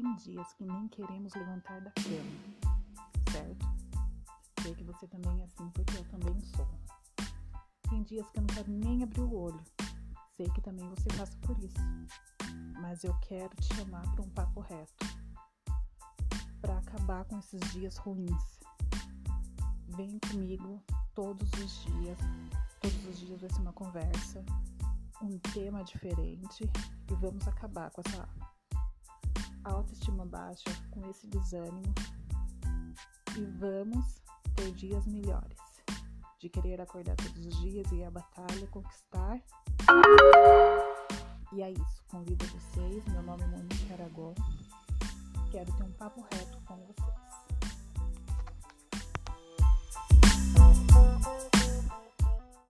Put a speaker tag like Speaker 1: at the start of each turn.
Speaker 1: Tem dias que nem queremos levantar da cama, certo? Sei que você também é assim, porque eu também sou. Tem dias que eu não quero nem abrir o olho. Sei que também você passa por isso. Mas eu quero te chamar para um papo reto. Para acabar com esses dias ruins. Vem comigo todos os dias. Todos os dias vai ser uma conversa, um tema diferente e vamos acabar com essa autoestima baixa, com esse desânimo e vamos ter dias melhores. De querer acordar todos os dias e ir à batalha, conquistar. E é isso. Convido vocês. Meu nome é Monique Aragon. Quero ter um papo reto